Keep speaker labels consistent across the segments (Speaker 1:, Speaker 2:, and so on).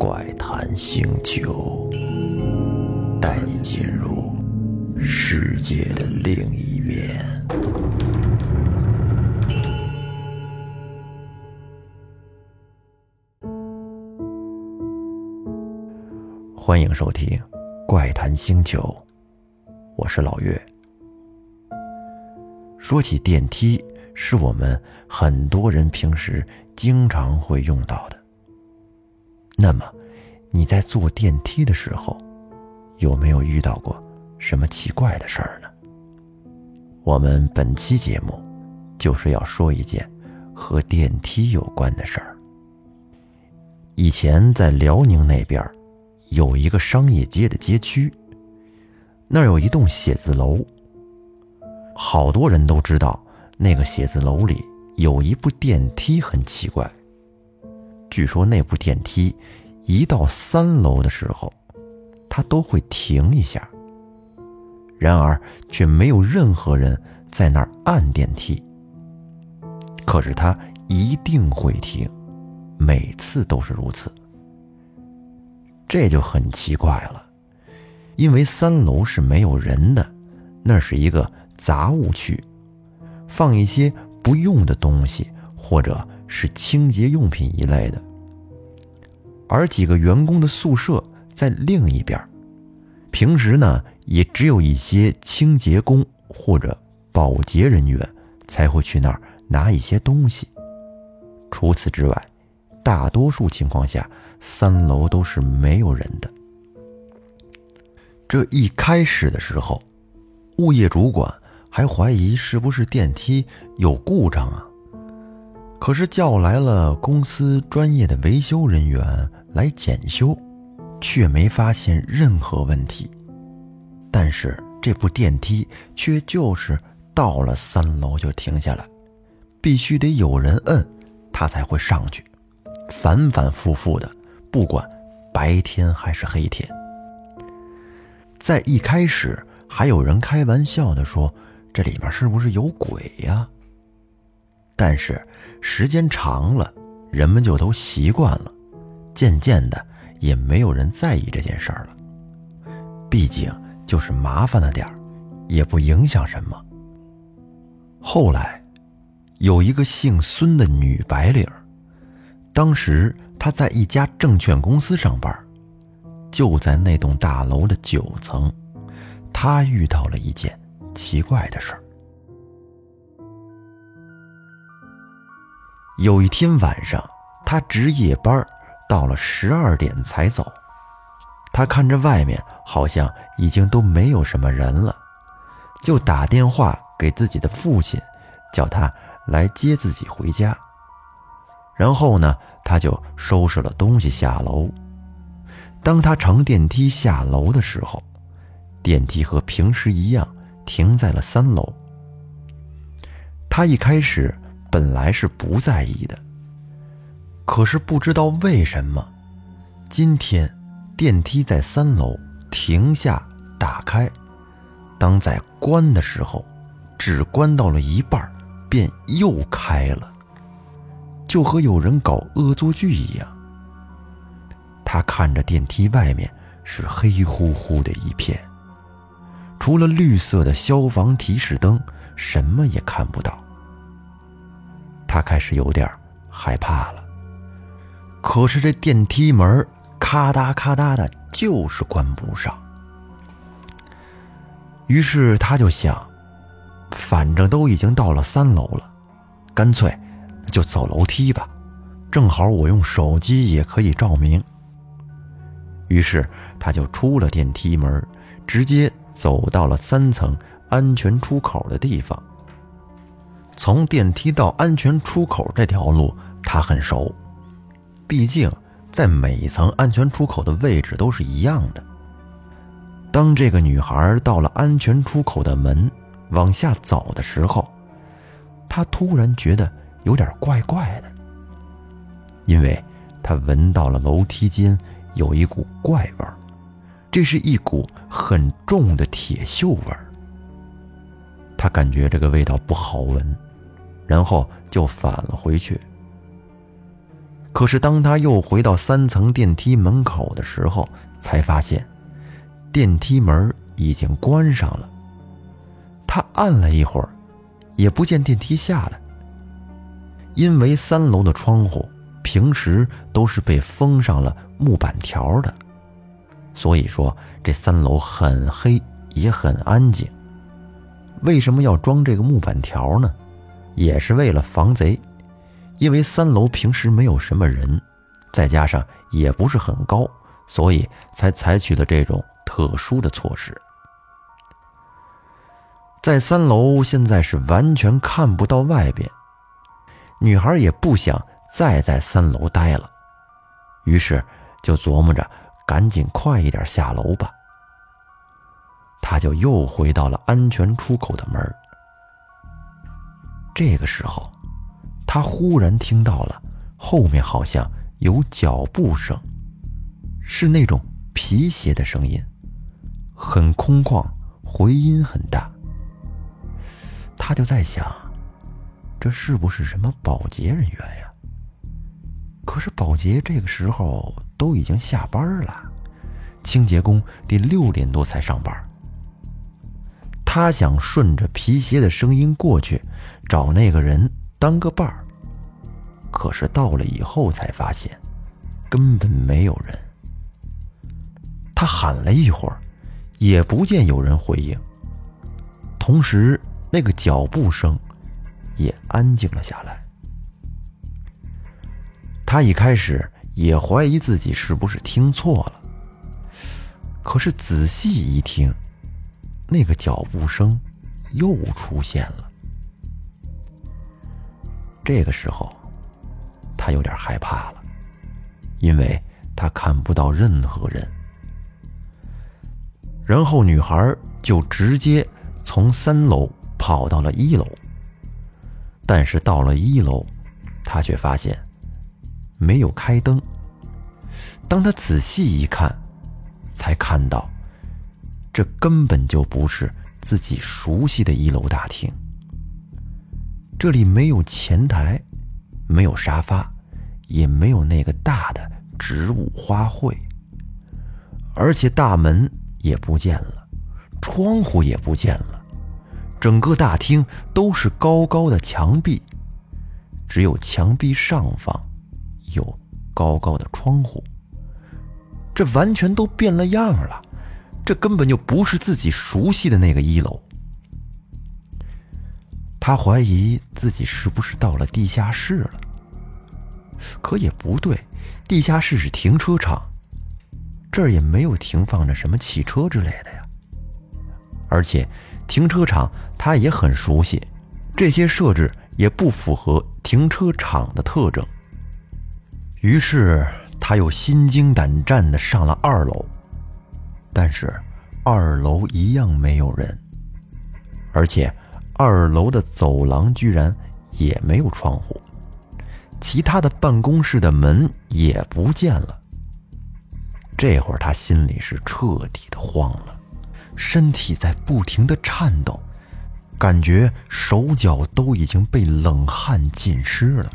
Speaker 1: 怪谈星球，带你进入世界的另一面。欢迎收听《怪谈星球》，我是老岳。说起电梯，是我们很多人平时经常会用到的。那么，你在坐电梯的时候，有没有遇到过什么奇怪的事儿呢？我们本期节目就是要说一件和电梯有关的事儿。以前在辽宁那边有一个商业街的街区，那儿有一栋写字楼。好多人都知道，那个写字楼里有一部电梯很奇怪。据说那部电梯一到三楼的时候，它都会停一下。然而却没有任何人在那儿按电梯。可是它一定会停，每次都是如此。这就很奇怪了，因为三楼是没有人的，那是一个。杂物区，放一些不用的东西，或者是清洁用品一类的。而几个员工的宿舍在另一边，平时呢也只有一些清洁工或者保洁人员才会去那儿拿一些东西。除此之外，大多数情况下三楼都是没有人的。这一开始的时候，物业主管。还怀疑是不是电梯有故障啊？可是叫来了公司专业的维修人员来检修，却没发现任何问题。但是这部电梯却就是到了三楼就停下来，必须得有人摁，它才会上去，反反复复的，不管白天还是黑天。在一开始，还有人开玩笑的说。这里面是不是有鬼呀？但是时间长了，人们就都习惯了，渐渐的也没有人在意这件事儿了。毕竟就是麻烦了点儿，也不影响什么。后来，有一个姓孙的女白领，当时她在一家证券公司上班，就在那栋大楼的九层，她遇到了一件。奇怪的事儿。有一天晚上，他值夜班，到了十二点才走。他看着外面好像已经都没有什么人了，就打电话给自己的父亲，叫他来接自己回家。然后呢，他就收拾了东西下楼。当他乘电梯下楼的时候，电梯和平时一样。停在了三楼。他一开始本来是不在意的，可是不知道为什么，今天电梯在三楼停下打开，当在关的时候，只关到了一半，便又开了，就和有人搞恶作剧一样。他看着电梯外面是黑乎乎的一片。除了绿色的消防提示灯，什么也看不到。他开始有点害怕了。可是这电梯门咔嗒咔嗒的，就是关不上。于是他就想，反正都已经到了三楼了，干脆就走楼梯吧，正好我用手机也可以照明。于是他就出了电梯门，直接。走到了三层安全出口的地方。从电梯到安全出口这条路，他很熟，毕竟在每一层安全出口的位置都是一样的。当这个女孩到了安全出口的门，往下走的时候，她突然觉得有点怪怪的，因为她闻到了楼梯间有一股怪味儿。这是一股很重的铁锈味儿，他感觉这个味道不好闻，然后就返了回去。可是当他又回到三层电梯门口的时候，才发现电梯门已经关上了。他按了一会儿，也不见电梯下来。因为三楼的窗户平时都是被封上了木板条的，所以说这三楼很黑也很安静。为什么要装这个木板条呢？也是为了防贼。因为三楼平时没有什么人，再加上也不是很高，所以才采取了这种特殊的措施。在三楼现在是完全看不到外边。女孩也不想再在三楼待了，于是就琢磨着赶紧快一点下楼吧。她就又回到了安全出口的门。这个时候，他忽然听到了后面好像有脚步声，是那种皮鞋的声音，很空旷，回音很大。他就在想。这是不是什么保洁人员呀？可是保洁这个时候都已经下班了，清洁工得六点多才上班。他想顺着皮鞋的声音过去，找那个人当个伴儿。可是到了以后才发现，根本没有人。他喊了一会儿，也不见有人回应。同时，那个脚步声。也安静了下来。他一开始也怀疑自己是不是听错了，可是仔细一听，那个脚步声又出现了。这个时候，他有点害怕了，因为他看不到任何人。然后女孩就直接从三楼跑到了一楼。但是到了一楼，他却发现没有开灯。当他仔细一看，才看到这根本就不是自己熟悉的一楼大厅。这里没有前台，没有沙发，也没有那个大的植物花卉，而且大门也不见了，窗户也不见了。整个大厅都是高高的墙壁，只有墙壁上方有高高的窗户。这完全都变了样了，这根本就不是自己熟悉的那个一楼。他怀疑自己是不是到了地下室了，可也不对，地下室是停车场，这儿也没有停放着什么汽车之类的呀，而且。停车场他也很熟悉，这些设置也不符合停车场的特征。于是他又心惊胆战地上了二楼，但是二楼一样没有人，而且二楼的走廊居然也没有窗户，其他的办公室的门也不见了。这会儿他心里是彻底的慌了。身体在不停的颤抖，感觉手脚都已经被冷汗浸湿了。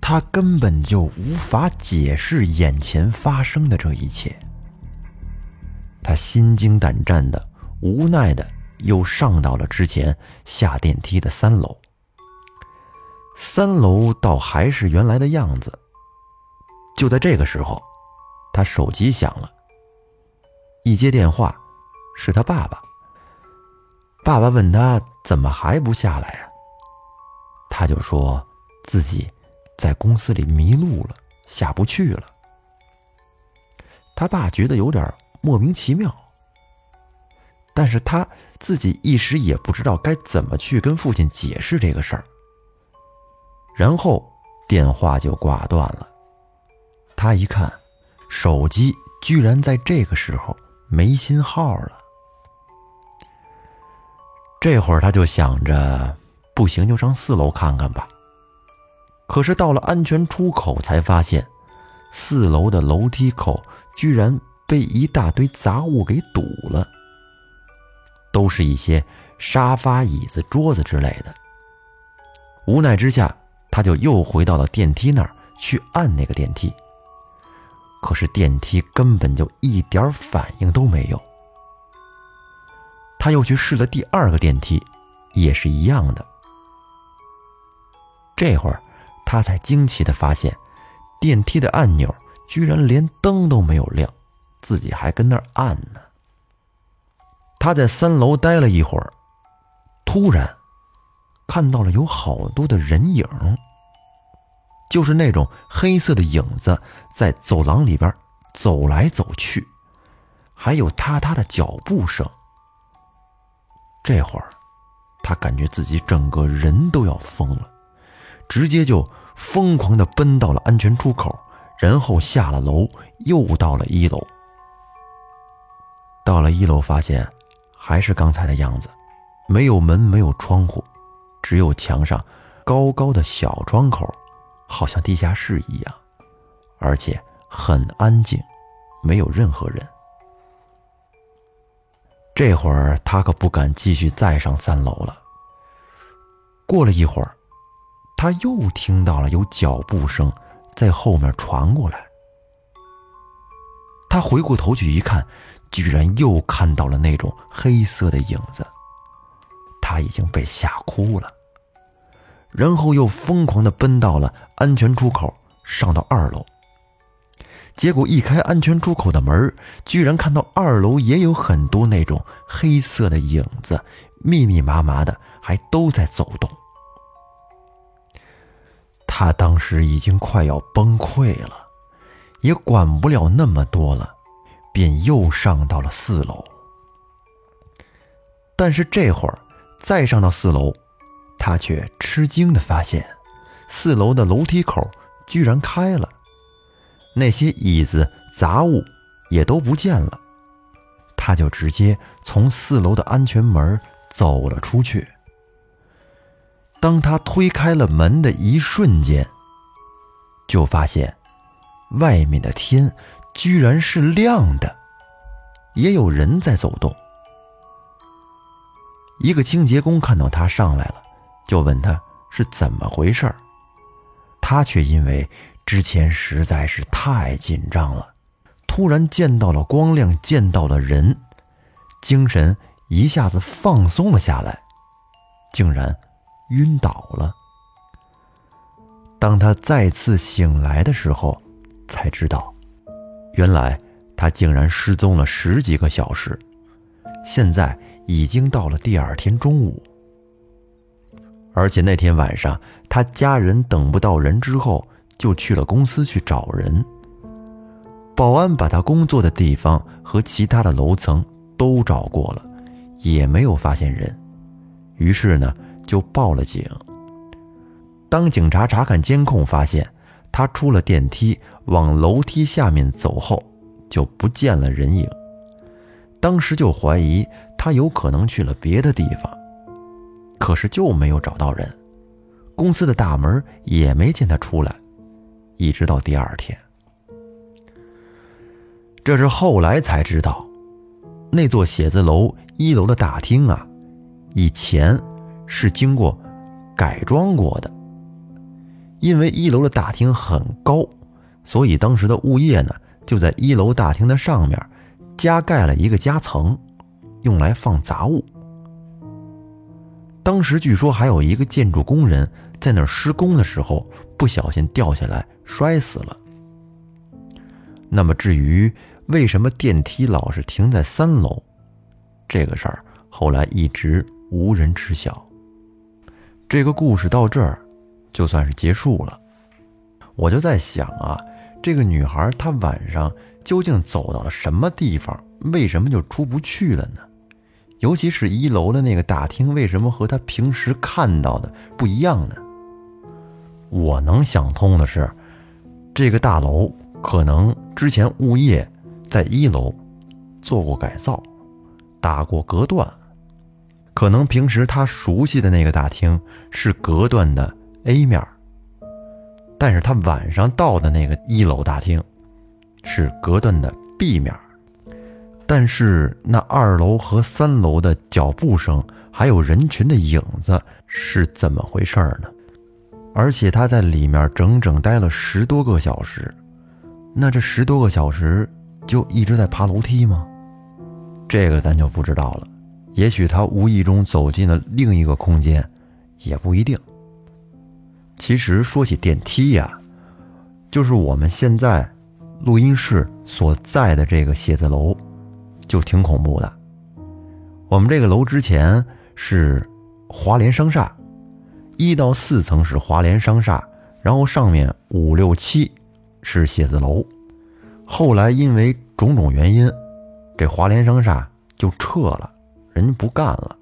Speaker 1: 他根本就无法解释眼前发生的这一切。他心惊胆战的，无奈的又上到了之前下电梯的三楼。三楼倒还是原来的样子。就在这个时候，他手机响了，一接电话。是他爸爸。爸爸问他怎么还不下来呀？他就说自己在公司里迷路了，下不去了。他爸觉得有点莫名其妙，但是他自己一时也不知道该怎么去跟父亲解释这个事儿。然后电话就挂断了。他一看，手机居然在这个时候没信号了。这会儿他就想着，不行就上四楼看看吧。可是到了安全出口，才发现四楼的楼梯口居然被一大堆杂物给堵了，都是一些沙发、椅子、桌子之类的。无奈之下，他就又回到了电梯那儿去按那个电梯，可是电梯根本就一点反应都没有。他又去试了第二个电梯，也是一样的。这会儿，他才惊奇的发现，电梯的按钮居然连灯都没有亮，自己还跟那儿按呢。他在三楼待了一会儿，突然看到了有好多的人影，就是那种黑色的影子在走廊里边走来走去，还有踏踏的脚步声。这会儿，他感觉自己整个人都要疯了，直接就疯狂的奔到了安全出口，然后下了楼，又到了一楼。到了一楼，发现还是刚才的样子，没有门，没有窗户，只有墙上高高的小窗口，好像地下室一样，而且很安静，没有任何人。这会儿他可不敢继续再上三楼了。过了一会儿，他又听到了有脚步声在后面传过来。他回过头去一看，居然又看到了那种黑色的影子。他已经被吓哭了，然后又疯狂的奔到了安全出口，上到二楼。结果一开安全出口的门，居然看到二楼也有很多那种黑色的影子，密密麻麻的，还都在走动。他当时已经快要崩溃了，也管不了那么多了，便又上到了四楼。但是这会儿再上到四楼，他却吃惊的发现，四楼的楼梯口居然开了。那些椅子杂物也都不见了，他就直接从四楼的安全门走了出去。当他推开了门的一瞬间，就发现外面的天居然是亮的，也有人在走动。一个清洁工看到他上来了，就问他是怎么回事他却因为。之前实在是太紧张了，突然见到了光亮，见到了人，精神一下子放松了下来，竟然晕倒了。当他再次醒来的时候，才知道，原来他竟然失踪了十几个小时，现在已经到了第二天中午，而且那天晚上他家人等不到人之后。就去了公司去找人。保安把他工作的地方和其他的楼层都找过了，也没有发现人。于是呢，就报了警。当警察查看监控，发现他出了电梯往楼梯下面走后，就不见了人影。当时就怀疑他有可能去了别的地方，可是就没有找到人。公司的大门也没见他出来。一直到第二天，这是后来才知道，那座写字楼一楼的大厅啊，以前是经过改装过的。因为一楼的大厅很高，所以当时的物业呢，就在一楼大厅的上面加盖了一个夹层，用来放杂物。当时据说还有一个建筑工人在那儿施工的时候，不小心掉下来。摔死了。那么，至于为什么电梯老是停在三楼，这个事儿后来一直无人知晓。这个故事到这儿就算是结束了。我就在想啊，这个女孩她晚上究竟走到了什么地方？为什么就出不去了呢？尤其是一楼的那个大厅，为什么和她平时看到的不一样呢？我能想通的是。这个大楼可能之前物业在一楼做过改造，打过隔断，可能平时他熟悉的那个大厅是隔断的 A 面，但是他晚上到的那个一楼大厅是隔断的 B 面，但是那二楼和三楼的脚步声还有人群的影子是怎么回事呢？而且他在里面整整待了十多个小时。那这十多个小时就一直在爬楼梯吗？这个咱就不知道了。也许他无意中走进了另一个空间，也不一定。其实说起电梯呀，就是我们现在录音室所在的这个写字楼，就挺恐怖的。我们这个楼之前是华联商厦，一到四层是华联商厦，然后上面五六七是写字楼。后来因为种种原因，这华联商厦就撤了。人家不干了，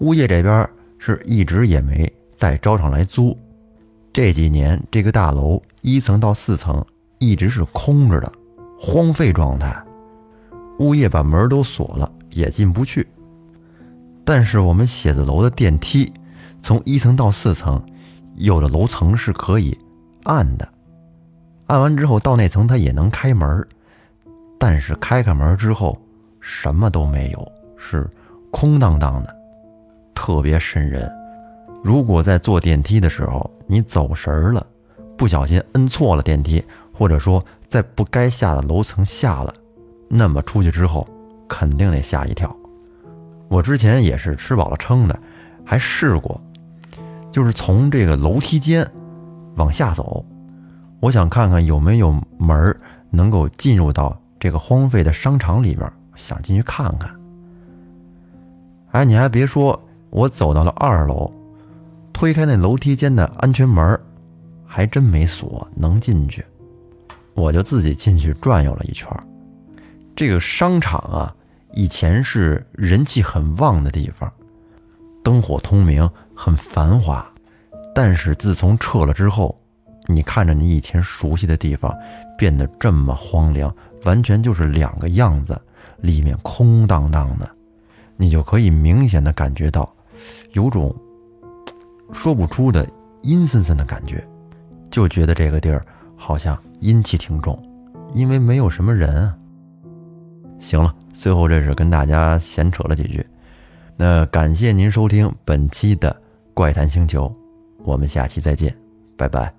Speaker 1: 物业这边是一直也没再招上来租。这几年这个大楼一层到四层一直是空着的，荒废状态。物业把门都锁了，也进不去。但是我们写字楼的电梯从一层到四层，有的楼层是可以按的，按完之后到那层它也能开门。但是开开门之后什么都没有。是空荡荡的，特别瘆人。如果在坐电梯的时候你走神儿了，不小心摁错了电梯，或者说在不该下的楼层下了，那么出去之后肯定得吓一跳。我之前也是吃饱了撑的，还试过，就是从这个楼梯间往下走，我想看看有没有门能够进入到这个荒废的商场里面，想进去看看。哎，你还别说，我走到了二楼，推开那楼梯间的安全门，还真没锁，能进去。我就自己进去转悠了一圈。这个商场啊，以前是人气很旺的地方，灯火通明，很繁华。但是自从撤了之后，你看着你以前熟悉的地方变得这么荒凉，完全就是两个样子，里面空荡荡的。你就可以明显的感觉到，有种说不出的阴森森的感觉，就觉得这个地儿好像阴气挺重，因为没有什么人啊。行了，最后这是跟大家闲扯了几句，那感谢您收听本期的怪谈星球，我们下期再见，拜拜。